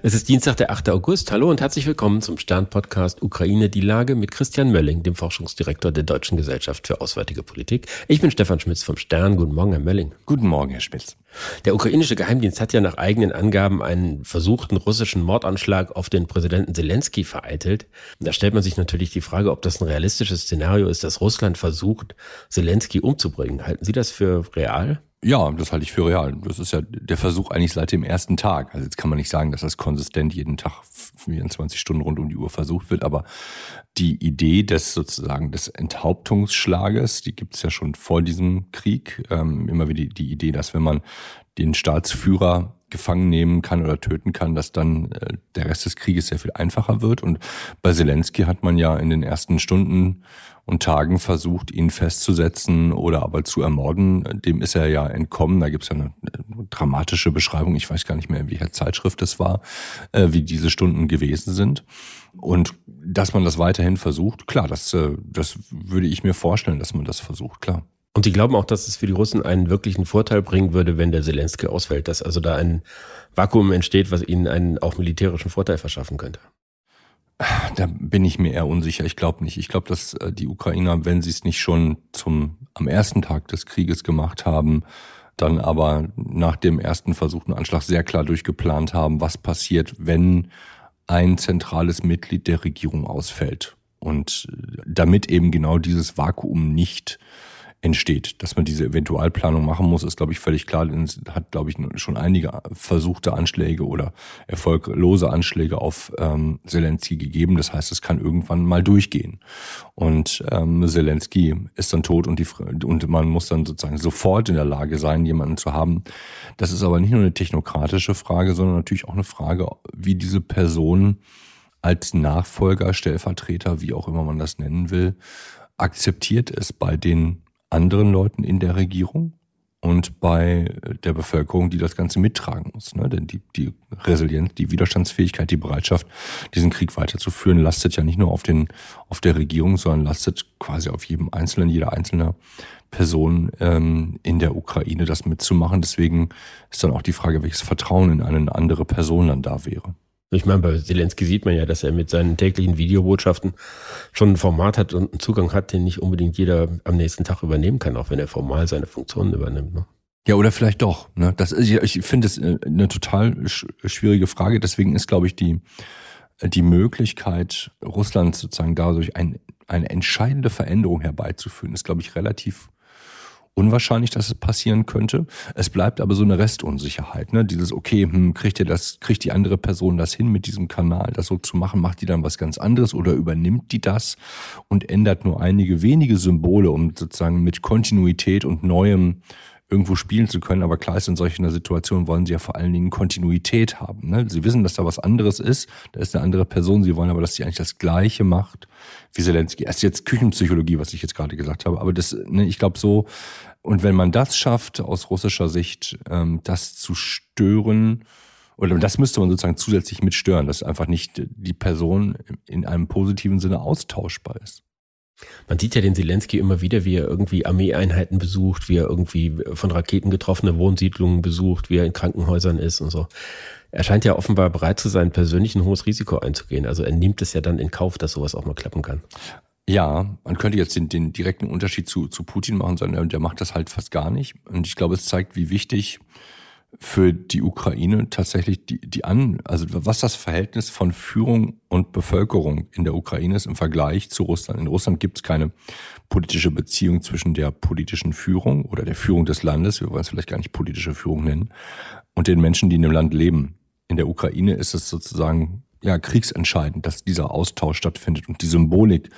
Es ist Dienstag, der 8. August. Hallo und herzlich willkommen zum Stern-Podcast Ukraine die Lage mit Christian Mölling, dem Forschungsdirektor der Deutschen Gesellschaft für Auswärtige Politik. Ich bin Stefan Schmitz vom Stern. Guten Morgen, Herr Mölling. Guten Morgen, Herr Schmitz. Der ukrainische Geheimdienst hat ja nach eigenen Angaben einen versuchten russischen Mordanschlag auf den Präsidenten Zelensky vereitelt. Da stellt man sich natürlich die Frage, ob das ein realistisches Szenario ist, dass Russland versucht, Zelensky umzubringen. Halten Sie das für real? Ja, das halte ich für real. Das ist ja der Versuch eigentlich seit dem ersten Tag. Also jetzt kann man nicht sagen, dass das konsistent jeden Tag 24 Stunden rund um die Uhr versucht wird, aber die Idee des sozusagen des Enthauptungsschlages, die gibt es ja schon vor diesem Krieg. Ähm, immer wieder die, die Idee, dass wenn man den Staatsführer gefangen nehmen kann oder töten kann, dass dann äh, der Rest des Krieges sehr viel einfacher wird. Und bei Zelensky hat man ja in den ersten Stunden und Tagen versucht, ihn festzusetzen oder aber zu ermorden. Dem ist er ja entkommen. Da gibt es ja eine, dramatische Beschreibung, ich weiß gar nicht mehr, in welcher Zeitschrift es war, äh, wie diese Stunden gewesen sind. Und dass man das weiterhin versucht, klar, das, äh, das würde ich mir vorstellen, dass man das versucht, klar. Und Sie glauben auch, dass es für die Russen einen wirklichen Vorteil bringen würde, wenn der Zelensky ausfällt, dass also da ein Vakuum entsteht, was ihnen einen auch militärischen Vorteil verschaffen könnte? Da bin ich mir eher unsicher. Ich glaube nicht. Ich glaube, dass äh, die Ukrainer, wenn sie es nicht schon zum am ersten Tag des Krieges gemacht haben, dann aber nach dem ersten versuchten Anschlag sehr klar durchgeplant haben, was passiert, wenn ein zentrales Mitglied der Regierung ausfällt. Und äh, damit eben genau dieses Vakuum nicht entsteht. Dass man diese Eventualplanung machen muss, ist, glaube ich, völlig klar. Es hat, glaube ich, schon einige versuchte Anschläge oder erfolglose Anschläge auf ähm, Zelensky gegeben. Das heißt, es kann irgendwann mal durchgehen. Und ähm, Zelensky ist dann tot und, die, und man muss dann sozusagen sofort in der Lage sein, jemanden zu haben. Das ist aber nicht nur eine technokratische Frage, sondern natürlich auch eine Frage, wie diese Person als Nachfolger, Stellvertreter, wie auch immer man das nennen will, akzeptiert ist bei den anderen Leuten in der Regierung und bei der Bevölkerung, die das Ganze mittragen muss. Ne? Denn die, die Resilienz, die Widerstandsfähigkeit, die Bereitschaft, diesen Krieg weiterzuführen, lastet ja nicht nur auf, den, auf der Regierung, sondern lastet quasi auf jedem Einzelnen, jeder einzelne Person ähm, in der Ukraine, das mitzumachen. Deswegen ist dann auch die Frage, welches Vertrauen in eine andere Person dann da wäre. Ich meine, bei Zelensky sieht man ja, dass er mit seinen täglichen Videobotschaften schon ein Format hat und einen Zugang hat, den nicht unbedingt jeder am nächsten Tag übernehmen kann, auch wenn er formal seine Funktionen übernimmt. Ne? Ja, oder vielleicht doch. Ne? Das ist, ich finde es äh, eine total schwierige Frage. Deswegen ist, glaube ich, die, die Möglichkeit, Russland sozusagen dadurch ein, eine entscheidende Veränderung herbeizuführen, ist, glaube ich, relativ unwahrscheinlich, dass es passieren könnte. Es bleibt aber so eine Restunsicherheit, ne? Dieses, okay, hm, kriegt ihr das, kriegt die andere Person das hin mit diesem Kanal, das so zu machen, macht die dann was ganz anderes oder übernimmt die das und ändert nur einige wenige Symbole, um sozusagen mit Kontinuität und neuem irgendwo spielen zu können. Aber klar ist, in solchen Situationen wollen sie ja vor allen Dingen Kontinuität haben. Ne? Sie wissen, dass da was anderes ist, da ist eine andere Person, sie wollen aber, dass sie eigentlich das Gleiche macht wie Zelensky. Das ist jetzt Küchenpsychologie, was ich jetzt gerade gesagt habe. Aber das, ne, ich glaube so, und wenn man das schafft, aus russischer Sicht, ähm, das zu stören, oder das müsste man sozusagen zusätzlich mitstören, dass einfach nicht die Person in einem positiven Sinne austauschbar ist. Man sieht ja den Zelensky immer wieder, wie er irgendwie Armeeeinheiten besucht, wie er irgendwie von Raketen getroffene Wohnsiedlungen besucht, wie er in Krankenhäusern ist und so. Er scheint ja offenbar bereit zu sein, persönlich ein hohes Risiko einzugehen. Also er nimmt es ja dann in Kauf, dass sowas auch mal klappen kann. Ja, man könnte jetzt den, den direkten Unterschied zu, zu Putin machen, sondern der macht das halt fast gar nicht. Und ich glaube, es zeigt, wie wichtig für die Ukraine tatsächlich die, die an, also was das Verhältnis von Führung und Bevölkerung in der Ukraine ist im Vergleich zu Russland. In Russland gibt es keine politische Beziehung zwischen der politischen Führung oder der Führung des Landes, wir wollen es vielleicht gar nicht politische Führung nennen, und den Menschen, die in dem Land leben. In der Ukraine ist es sozusagen ja kriegsentscheidend, dass dieser Austausch stattfindet und die Symbolik,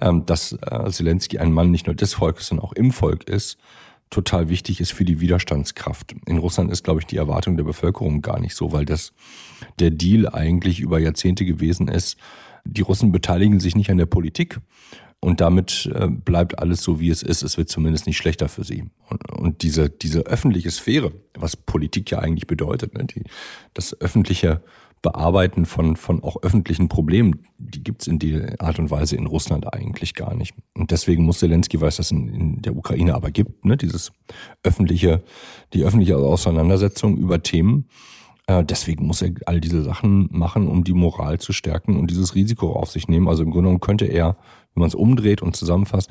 ähm, dass äh, Zelensky ein Mann nicht nur des Volkes, sondern auch im Volk ist, total wichtig ist für die Widerstandskraft. In Russland ist, glaube ich, die Erwartung der Bevölkerung gar nicht so, weil das der Deal eigentlich über Jahrzehnte gewesen ist. Die Russen beteiligen sich nicht an der Politik und damit äh, bleibt alles so, wie es ist. Es wird zumindest nicht schlechter für sie. Und, und diese, diese öffentliche Sphäre, was Politik ja eigentlich bedeutet, ne? die, das öffentliche Bearbeiten von, von auch öffentlichen Problemen, die gibt's in der Art und Weise in Russland eigentlich gar nicht. Und deswegen muss Zelensky, weil es das in, in der Ukraine aber gibt, ne, dieses öffentliche, die öffentliche Auseinandersetzung über Themen, Äh, deswegen muss er all diese Sachen machen, um die Moral zu stärken und dieses Risiko auf sich nehmen. Also im Grunde genommen könnte er, wenn man es umdreht und zusammenfasst,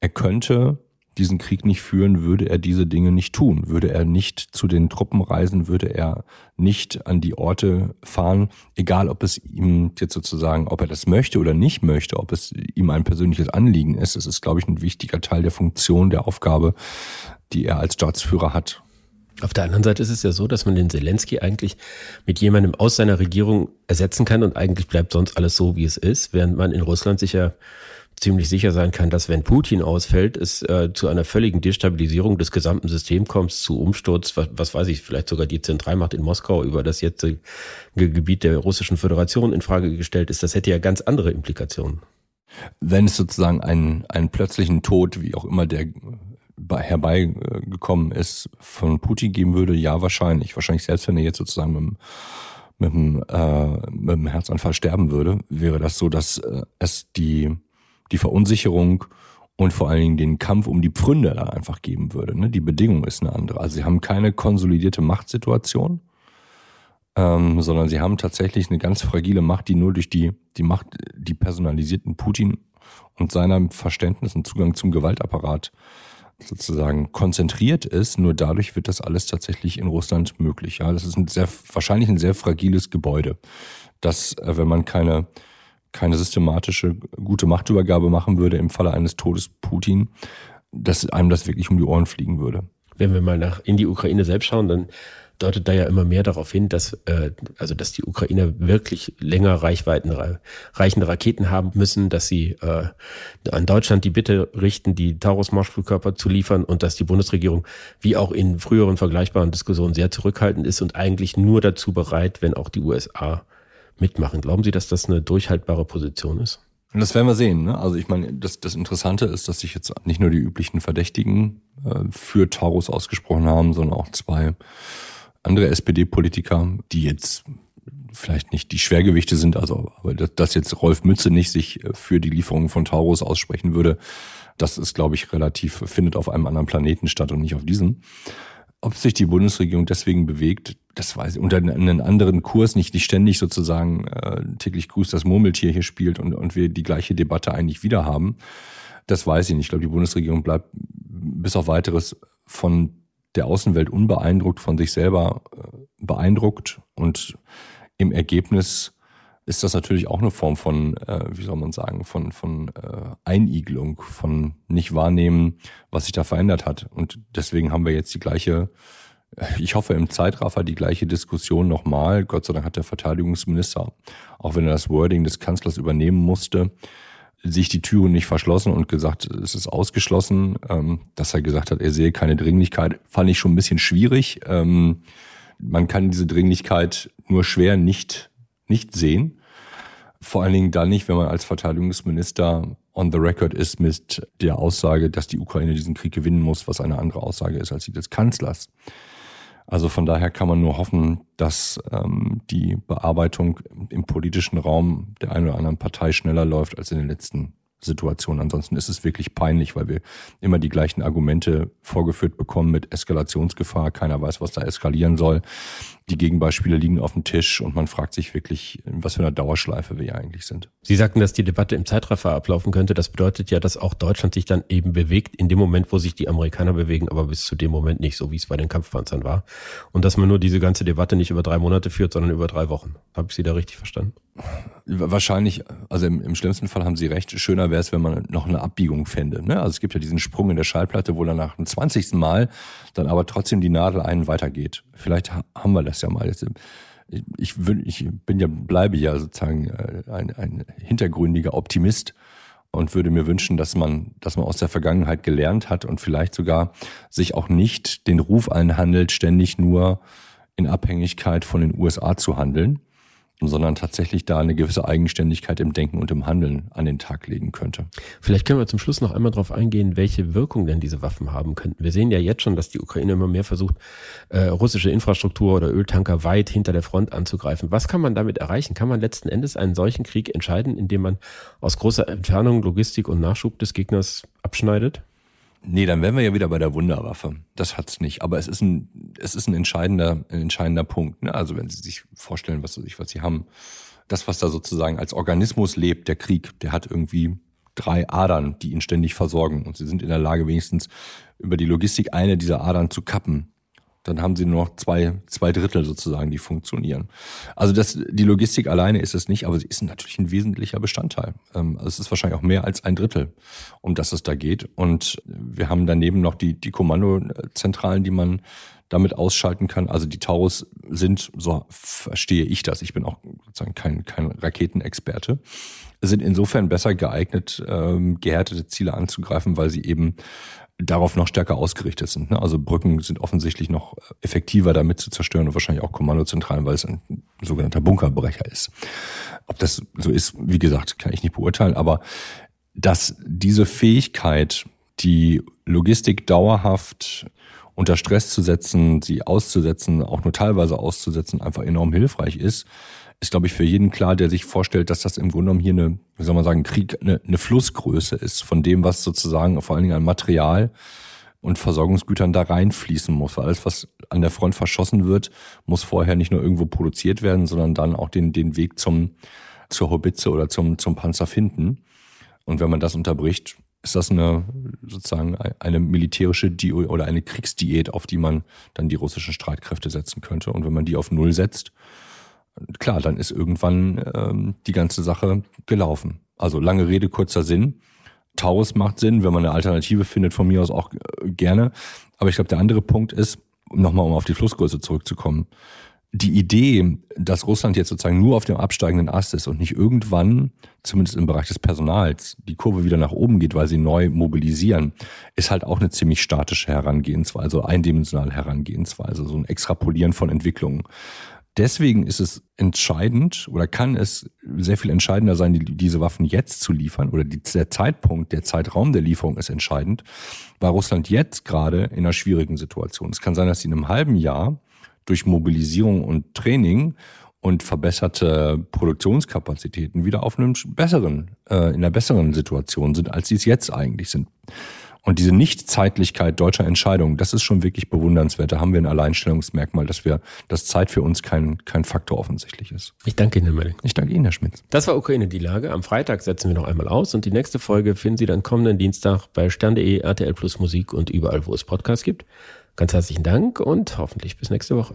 er könnte diesen Krieg nicht führen, würde er diese Dinge nicht tun, würde er nicht zu den Truppen reisen, würde er nicht an die Orte fahren, egal ob es ihm jetzt sozusagen, ob er das möchte oder nicht möchte, ob es ihm ein persönliches Anliegen ist. Es ist, glaube ich, ein wichtiger Teil der Funktion, der Aufgabe, die er als Staatsführer hat. Auf der anderen Seite ist es ja so, dass man den Zelensky eigentlich mit jemandem aus seiner Regierung ersetzen kann und eigentlich bleibt sonst alles so, wie es ist, während man in Russland sich ja ziemlich sicher sein kann, dass wenn Putin ausfällt, es äh, zu einer völligen Destabilisierung des gesamten Systems kommt, zu Umsturz, was, was weiß ich, vielleicht sogar die Zentralmacht in Moskau über das jetzige Gebiet der Russischen Föderation in Frage gestellt ist. Das hätte ja ganz andere Implikationen. Wenn es sozusagen einen, einen plötzlichen Tod, wie auch immer der herbeigekommen ist, von Putin geben würde, ja, wahrscheinlich. Wahrscheinlich selbst, wenn er jetzt sozusagen mit mit dem, äh, mit dem Herzanfall sterben würde, wäre das so, dass äh, es die die Verunsicherung und vor allen Dingen den Kampf um die Pfründe da einfach geben würde. Ne? Die Bedingung ist eine andere. Also sie haben keine konsolidierte Machtsituation, ähm, sondern sie haben tatsächlich eine ganz fragile Macht, die nur durch die, die Macht, die personalisierten Putin und seiner Verständnis und Zugang zum Gewaltapparat sozusagen konzentriert ist. Nur dadurch wird das alles tatsächlich in Russland möglich. Ja, das ist ein sehr, wahrscheinlich ein sehr fragiles Gebäude, das, äh, wenn man keine keine systematische gute Machtübergabe machen würde im Falle eines Todes Putin, dass einem das wirklich um die Ohren fliegen würde. Wenn wir mal nach in die Ukraine selbst schauen, dann deutet da ja immer mehr darauf hin, dass äh, also dass die Ukrainer wirklich länger Reichweiten reichende Raketen haben müssen, dass sie äh, an Deutschland die Bitte richten, die Taurus-Marschflugkörper zu liefern und dass die Bundesregierung wie auch in früheren vergleichbaren Diskussionen sehr zurückhaltend ist und eigentlich nur dazu bereit, wenn auch die USA mitmachen. Glauben Sie, dass das eine durchhaltbare Position ist? Das werden wir sehen. Ne? Also ich meine, das, das Interessante ist, dass sich jetzt nicht nur die üblichen Verdächtigen äh, für Taurus ausgesprochen haben, sondern auch zwei andere SPD-Politiker, die jetzt vielleicht nicht die Schwergewichte sind, also aber dass jetzt Rolf Mütze nicht sich äh, für die Lieferung von Taurus aussprechen würde, das ist, glaube ich, relativ, findet auf einem anderen Planeten statt und nicht auf diesem. Ob sich die Bundesregierung deswegen bewegt, das weiß ich, unter einen anderen Kurs nicht, nicht ständig sozusagen äh, täglich grüßt das Murmeltier hier spielt und, und wir die gleiche Debatte eigentlich wieder haben, das weiß ich nicht. Ich glaube, die Bundesregierung bleibt bis auf weiteres von der Außenwelt unbeeindruckt, von sich selber äh, beeindruckt und im Ergebnis ist das natürlich auch eine Form von, äh, wie soll man sagen, von, von äh, Einigelung, von nicht wahrnehmen, was sich da verändert hat. Und deswegen haben wir jetzt die gleiche, äh, ich hoffe im Zeitraffer die gleiche Diskussion nochmal. Gott sei Dank hat der Verteidigungsminister, auch wenn er das Wording des Kanzlers übernehmen musste, sich die Türen nicht verschlossen und gesagt, es ist ausgeschlossen. Ähm, dass er gesagt hat, er sehe keine Dringlichkeit, fand ich schon ein bisschen schwierig. Ähm, man kann diese Dringlichkeit nur schwer nicht, nicht sehen. Vor allen Dingen dann nicht, wenn man als Verteidigungsminister on the record ist mit der Aussage, dass die Ukraine diesen Krieg gewinnen muss, was eine andere Aussage ist als die des Kanzlers. Also von daher kann man nur hoffen, dass ähm, die Bearbeitung im politischen Raum der einen oder anderen Partei schneller läuft als in den letzten Situation. Ansonsten ist es wirklich peinlich, weil wir immer die gleichen Argumente vorgeführt bekommen mit Eskalationsgefahr. Keiner weiß, was da eskalieren soll. Die Gegenbeispiele liegen auf dem Tisch und man fragt sich wirklich, was für eine Dauerschleife wir hier eigentlich sind. Sie sagten, dass die Debatte im Zeitraffer ablaufen könnte. Das bedeutet ja, dass auch Deutschland sich dann eben bewegt in dem Moment, wo sich die Amerikaner bewegen, aber bis zu dem Moment nicht, so wie es bei den Kampfpanzern war. Und dass man nur diese ganze Debatte nicht über drei Monate führt, sondern über drei Wochen. Habe ich Sie da richtig verstanden? Wahrscheinlich, also im, im schlimmsten Fall haben Sie recht. Schöner wäre es, wenn man noch eine Abbiegung fände. Ne? Also es gibt ja diesen Sprung in der Schallplatte, wo dann nach dem 20. Mal dann aber trotzdem die Nadel einen weitergeht. Vielleicht haben wir das ja mal. Jetzt, ich, ich bin ja, bleibe ja sozusagen äh, ein, ein hintergründiger Optimist und würde mir wünschen, dass man, dass man aus der Vergangenheit gelernt hat und vielleicht sogar sich auch nicht den Ruf einhandelt, ständig nur in Abhängigkeit von den USA zu handeln sondern tatsächlich da eine gewisse Eigenständigkeit im Denken und im Handeln an den Tag legen könnte. Vielleicht können wir zum Schluss noch einmal darauf eingehen, welche Wirkung denn diese Waffen haben könnten. Wir sehen ja jetzt schon, dass die Ukraine immer mehr versucht, äh, russische Infrastruktur oder Öltanker weit hinter der Front anzugreifen. Was kann man damit erreichen? Kann man letzten Endes einen solchen Krieg entscheiden, indem man aus großer Entfernung Logistik und Nachschub des Gegners abschneidet? Nee, dann wären wir ja wieder bei der Wunderwaffe. Das hat's nicht. Aber es ist ein, es ist ein entscheidender, ein entscheidender Punkt. Ne? Also wenn Sie sich vorstellen, was, was Sie haben, das, was da sozusagen als Organismus lebt, der Krieg, der hat irgendwie drei Adern, die ihn ständig versorgen. Und Sie sind in der Lage, wenigstens über die Logistik eine dieser Adern zu kappen dann haben sie nur noch zwei, zwei Drittel sozusagen, die funktionieren. Also das, die Logistik alleine ist es nicht, aber sie ist natürlich ein wesentlicher Bestandteil. Ähm, also es ist wahrscheinlich auch mehr als ein Drittel, um das es da geht. Und wir haben daneben noch die, die Kommandozentralen, die man damit ausschalten kann. Also die Taurus sind, so verstehe ich das, ich bin auch sozusagen kein, kein Raketenexperte, sind insofern besser geeignet, ähm, gehärtete Ziele anzugreifen, weil sie eben darauf noch stärker ausgerichtet sind. Ne? Also Brücken sind offensichtlich noch effektiver damit zu zerstören und wahrscheinlich auch Kommandozentralen, weil es ein sogenannter Bunkerbrecher ist. Ob das so ist, wie gesagt, kann ich nicht beurteilen, aber dass diese Fähigkeit, die Logistik dauerhaft unter Stress zu setzen, sie auszusetzen, auch nur teilweise auszusetzen, einfach enorm hilfreich ist, ist, glaube ich, für jeden klar, der sich vorstellt, dass das im Grunde genommen hier eine, wie soll man sagen, Krieg, eine, eine Flussgröße ist von dem, was sozusagen vor allen Dingen an Material und Versorgungsgütern da reinfließen muss. Weil alles, was an der Front verschossen wird, muss vorher nicht nur irgendwo produziert werden, sondern dann auch den, den Weg zum, zur Hobitze oder zum, zum Panzer finden. Und wenn man das unterbricht, ist das eine sozusagen eine militärische Di oder eine Kriegsdiät, auf die man dann die russischen Streitkräfte setzen könnte. Und wenn man die auf Null setzt, klar, dann ist irgendwann ähm, die ganze Sache gelaufen. Also lange Rede, kurzer Sinn. Taurus macht Sinn, wenn man eine Alternative findet, von mir aus auch äh, gerne. Aber ich glaube, der andere Punkt ist, nochmal um auf die Flussgröße zurückzukommen, die Idee, dass Russland jetzt sozusagen nur auf dem absteigenden Ast ist und nicht irgendwann, zumindest im Bereich des Personals, die Kurve wieder nach oben geht, weil sie neu mobilisieren, ist halt auch eine ziemlich statische Herangehensweise, also eindimensionale Herangehensweise, so ein Extrapolieren von Entwicklungen. Deswegen ist es entscheidend oder kann es sehr viel entscheidender sein, die, diese Waffen jetzt zu liefern oder die, der Zeitpunkt, der Zeitraum der Lieferung ist entscheidend, weil Russland jetzt gerade in einer schwierigen Situation. Es kann sein, dass sie in einem halben Jahr durch Mobilisierung und Training und verbesserte Produktionskapazitäten wieder auf einem besseren, äh, in einer besseren Situation sind, als sie es jetzt eigentlich sind. Und diese Nichtzeitlichkeit deutscher Entscheidungen, das ist schon wirklich bewundernswert. Da haben wir ein Alleinstellungsmerkmal, dass wir, dass Zeit für uns kein, kein Faktor offensichtlich ist. Ich danke Ihnen, Herr Melling. Ich danke Ihnen, Herr Schmitz. Das war Ukraine die Lage. Am Freitag setzen wir noch einmal aus und die nächste Folge finden Sie dann kommenden Dienstag bei stern.de, RTL Plus Musik und überall, wo es Podcasts gibt. Ganz herzlichen Dank und hoffentlich bis nächste Woche.